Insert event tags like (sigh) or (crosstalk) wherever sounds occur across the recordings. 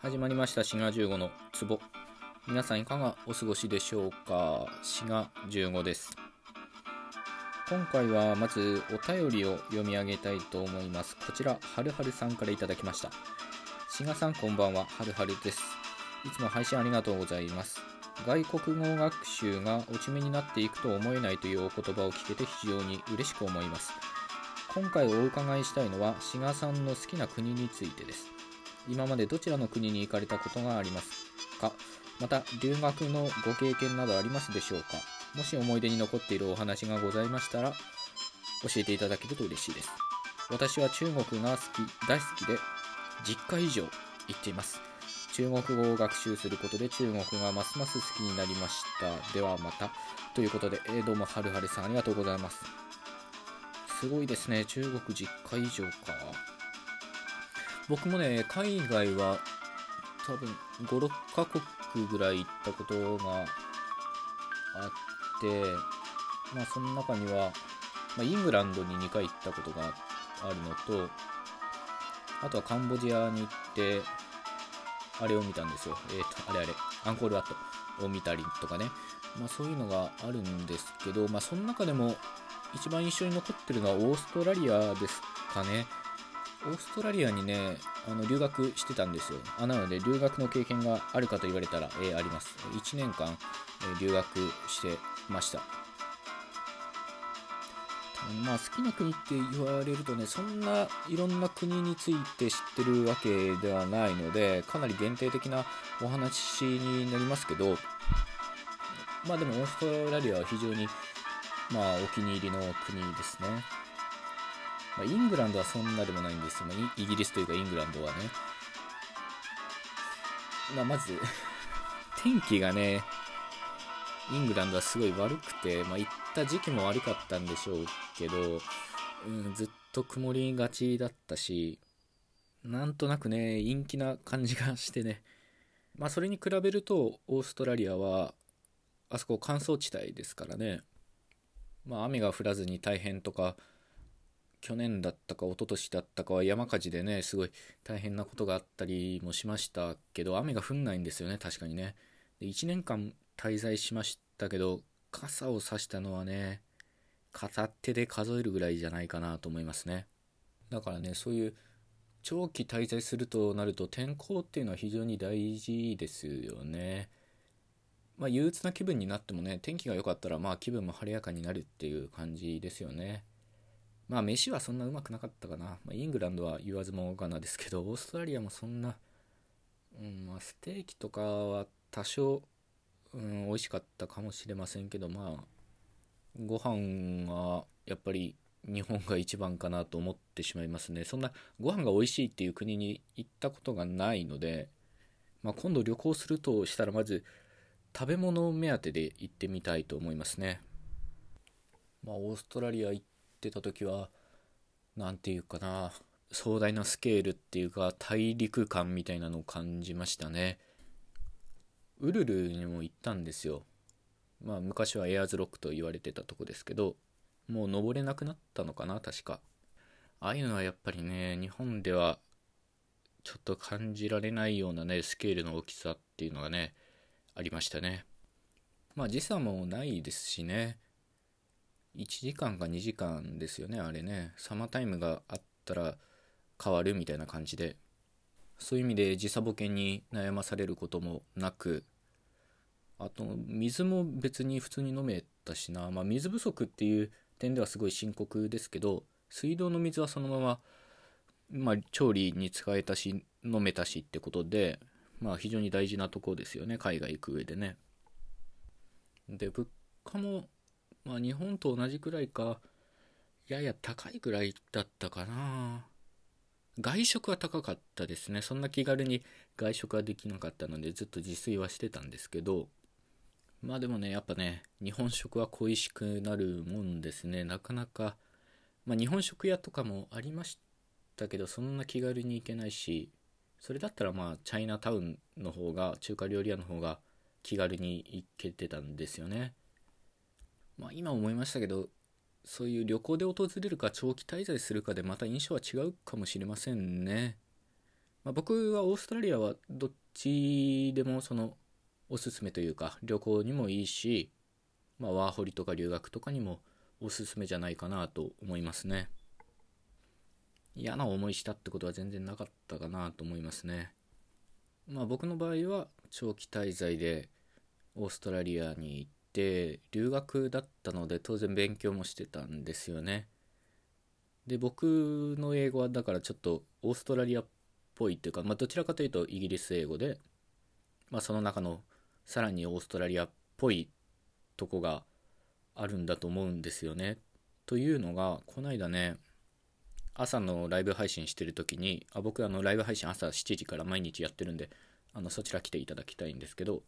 始まりました。滋賀15の壺。皆さんいかがお過ごしでしょうか？滋賀15です。今回はまずお便りを読み上げたいと思います。こちらはるはるさんから頂きました。滋賀さんこんばんは。はるはるです。いつも配信ありがとうございます。外国語学習が落ち目になっていくと思えないというお言葉を聞けて非常に嬉しく思います。今回お伺いしたいのは志賀さんの好きな国についてです。今までどちらの国に行かれたことがありますか？また留学のご経験などありますでしょうか？もし思い出に残っているお話がございましたら教えていただけると嬉しいです。私は中国が好き大好きで10回以上行っています。中国語を学習することで中国がますます好きになりました。ではまた。ということで、えー、どうもはるはるさんありがとうございます。すごいですね。中国10回以上か。僕もね、海外は多分5、6カ国ぐらい行ったことがあって、まあその中には、まあ、イングランドに2回行ったことがあるのと、あとはカンボジアに行って、あれを見たんですよ。えっ、ー、と、あれあれ、アンコールワットを見たりとかね。まあそういうのがあるんですけど、まあその中でも一番印象に残ってるのはオーストラリアですかね。オーストラリアにね、あの留学してたんですよ。あなので、留学の経験があるかと言われたら、えー、あります。1年間、えー、留学してました。まあ、好きな国って言われるとね、そんないろんな国について知ってるわけではないので、かなり限定的なお話になりますけど、まあでもオーストラリアは非常に、まあ、お気に入りの国ですね。まあ、イングランドはそんなでもないんですよ、ま、イギリスというかイングランドはね。まあ、まず (laughs) 天気がね、イングランドはすごい悪くて、まあ、行った時期も悪かったんでしょうけど、うん、ずっと曇りがちだったし、なんとなくね、陰気な感じがしてね。まあ、それに比べると、オーストラリアは、あそこ乾燥地帯ですからね。まあ、雨が降らずに大変とか、去年だったか一昨年だったかは山火事でね、すごい大変なことがあったりもしましたけど、雨が降んないんですよね、確かにね。で1年間滞在しましたけど、傘を差したのはね、片手で数えるぐらいじゃないかなと思いますね。だからね、そういう長期滞在するとなると天候っていうのは非常に大事ですよね。まあ憂鬱な気分になってもね、天気が良かったらまあ気分も晴れやかになるっていう感じですよね。まあ飯はそんなうまくなかったかな。まあ、イングランドは言わずもがなですけど、オーストラリアもそんな、うんまあ、ステーキとかは多少、うん、美味しかったかもしれませんけど、まあ、ご飯はやっぱり日本が一番かなと思ってしまいますね。そんなご飯が美味しいっていう国に行ったことがないので、まあ、今度旅行するとしたらまず食べ物目当てで行ってみたいと思いますね。まあ、オーストラリア行ってた時は何て言うかな壮大なスケールっていうか大陸感みたいなのを感じましたね。ウルルにも行ったんですよ。まあ昔はエアーズロックと言われてたとこですけどもう登れなくなったのかな確か。ああいうのはやっぱりね日本ではちょっと感じられないようなねスケールの大きさっていうのがねありましたね。まあ時差もないですしね。1時間か2時間ですよねあれね。サマータイムがあったら変わるみたいな感じで。そういう意味で時差ボケに悩まされることもなく。あと水も別に普通に飲めたしな、まあ、水不足っていう点ではすごい深刻ですけど水道の水はそのまま、まあ、調理に使えたし飲めたしってことで、まあ、非常に大事なとこですよね海外行く上でね。で物価もまあ日本と同じくらいか、やや高いくらいだったかな。外食は高かったですね。そんな気軽に外食はできなかったのでずっと自炊はしてたんですけど、まあでもね、やっぱね、日本食は恋しくなるもんですね。なかなか、まあ日本食屋とかもありましたけど、そんな気軽に行けないし、それだったらまあチャイナタウンの方が、中華料理屋の方が気軽に行けてたんですよね。まあ、今思いましたけどそういう旅行で訪れるか長期滞在するかでまた印象は違うかもしれませんね、まあ、僕はオーストラリアはどっちでもそのおすすめというか旅行にもいいし、まあ、ワーホリとか留学とかにもおすすめじゃないかなと思いますね。嫌な思いしたってことは全然なかったかなと思いますね。まあ僕の場合は長期滞在でオーストラリアに行って留学だったので当然勉強もしてたんですよねで僕の英語はだからちょっとオーストラリアっぽいっていうか、まあ、どちらかというとイギリス英語で、まあ、その中のさらにオーストラリアっぽいとこがあるんだと思うんですよね。というのがこの間ね朝のライブ配信してる時にあ僕あのライブ配信朝7時から毎日やってるんであのそちら来ていただきたいんですけど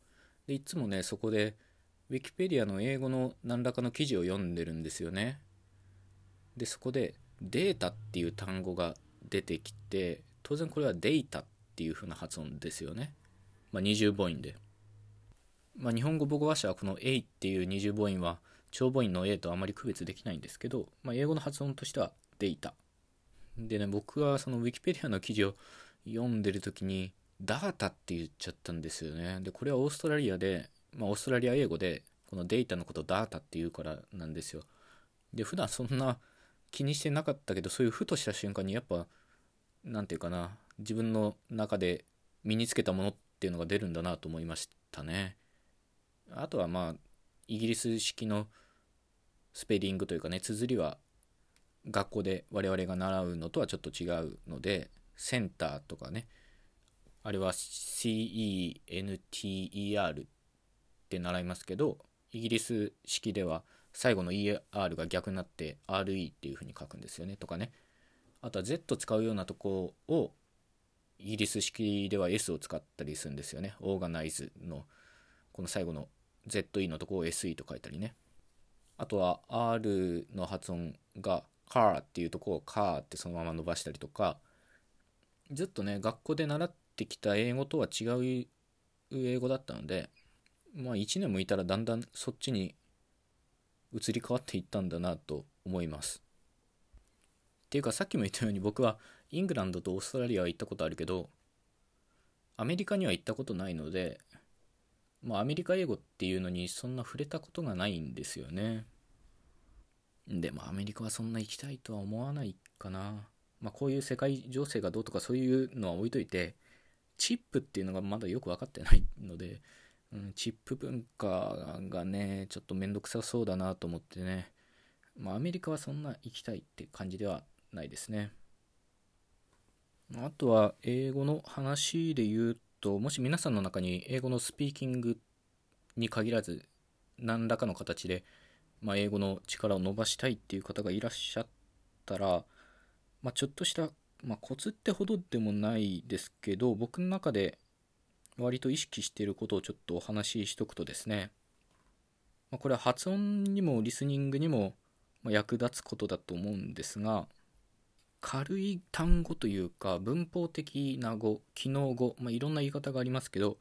でいつもねそこでウィキペディアの英語の何らかの記事を読んでるんですよねでそこでデータっていう単語が出てきて当然これはデータっていう風な発音ですよね。まあ、二重母音で。まあ、日本語母語話者はこの A っていう二重母音は長母音の A とあまり区別できないんですけど、まあ、英語の発音としてはデータ。でね、僕はその Wikipedia の記事を読んでる時にダータって言っちゃったんですよね。で、これはオーストラリアで、まあ、オーストラリア英語でこのデータのことをダータって言うからなんですよ。で、普段そんな気にしてなかったけど、そういうふとした瞬間にやっぱ何て言うかな自分の中で身につけたものっていうのが出るんだなと思いましたねあとはまあイギリス式のスペリングというかね綴りは学校で我々が習うのとはちょっと違うのでセンターとかねあれは CENTER っって習いますけどイギリス式では最後の ER が逆になって RE っていう風に書くんですよねとかねあとは Z 使うようなとこをイギリス式では S を使ったりするんですよね。オーガナイズのこの最後の ZE のとこを SE と書いたりね。あとは R の発音が car っていうとこを car ってそのまま伸ばしたりとかずっとね学校で習ってきた英語とは違う英語だったのでまあ1年もいたらだんだんそっちに移り変わっていったんだなと思います。っていうかさっきも言ったように僕はイングランドとオーストラリアは行ったことあるけどアメリカには行ったことないのでまあアメリカ英語っていうのにそんな触れたことがないんですよねでもアメリカはそんな行きたいとは思わないかなまあこういう世界情勢がどうとかそういうのは置いといてチップっていうのがまだよく分かってないので、うん、チップ文化がねちょっとめんどくさそうだなと思ってねまあアメリカはそんな行きたいって感じではないですね。あとは英語の話で言うと、もし皆さんの中に英語のスピーキングに限らず何らかの形で、まあ、英語の力を伸ばしたいっていう方がいらっしゃったら、まあ、ちょっとした、まあ、コツってほどでもないですけど僕の中で割と意識していることをちょっとお話ししとくとですね、まあ、これは発音にもリスニングにも役立つことだと思うんですが軽い単語というか文法的な語機能語、まあ、いろんな言い方がありますけど、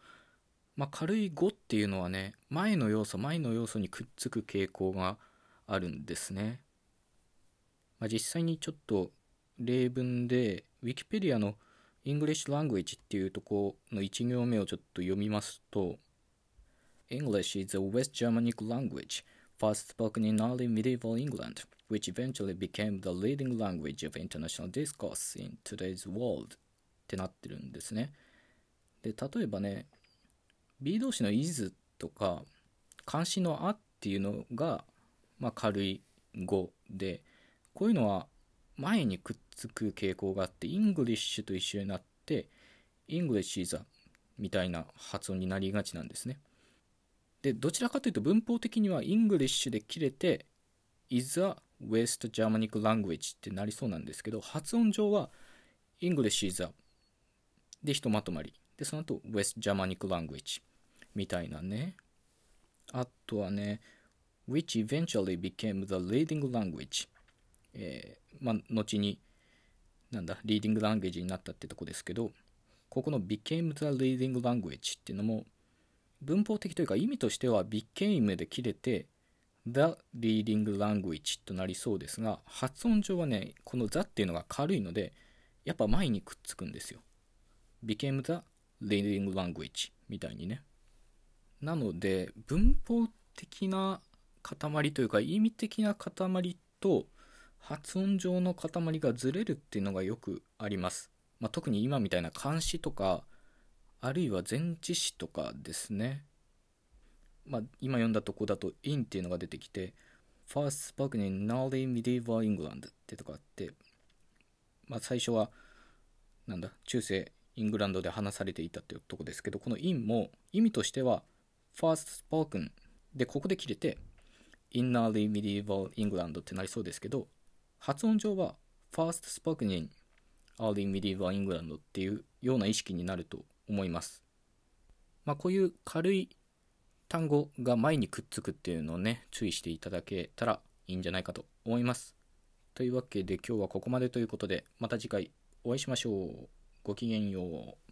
まあ、軽い語っていうのはね前の要素前の要素にくっつく傾向があるんですね、まあ、実際にちょっと例文で Wikipedia の English Language っていうとこの1行目をちょっと読みますと English is a West Germanic language first spoken in early medieval England which eventually became the leading language of international discourse in today's world ってなってるんですね。で、例えばね、B 動詞の is とか、漢詞のあっていうのが、まあ、軽い語で、こういうのは前にくっつく傾向があって、English と一緒になって、English is a みたいな発音になりがちなんですね。で、どちらかというと文法的には English で切れて is a West Germanic Language ってなりそうなんですけど、発音上は English is a でひとまとまり。で、その後 West Germanic Language みたいなね。あとはね、which eventually became the leading language。えー、まあ、後に、なんだ、リーディングランゲージになったってとこですけど、ここの became the leading language っていうのも、文法的というか意味としては became で切れて、The Reading Language となりそうですが、発音上はね、この The っていうのが軽いので、やっぱ前にくっつくんですよ。became the reading language みたいにね。なので、文法的な塊というか意味的な塊と発音上の塊がずれるっていうのがよくあります。まあ、特に今みたいな漢詩とか、あるいは前置詞とかですね。まあ、今読んだとこだと in っていうのが出てきて First spoken in early medieval England ってとこあって、まあ、最初はなんだ中世イングランドで話されていたっていうとこですけどこの in も意味としては First spoken でここで切れて in early medieval England ってなりそうですけど発音上は First spoken in early medieval England っていうような意識になると思います。まあ、こういう軽い単語が前にくっつくっていうのをね、注意していただけたらいいんじゃないかと思います。というわけで今日はここまでということで、また次回お会いしましょう。ごきげんよう。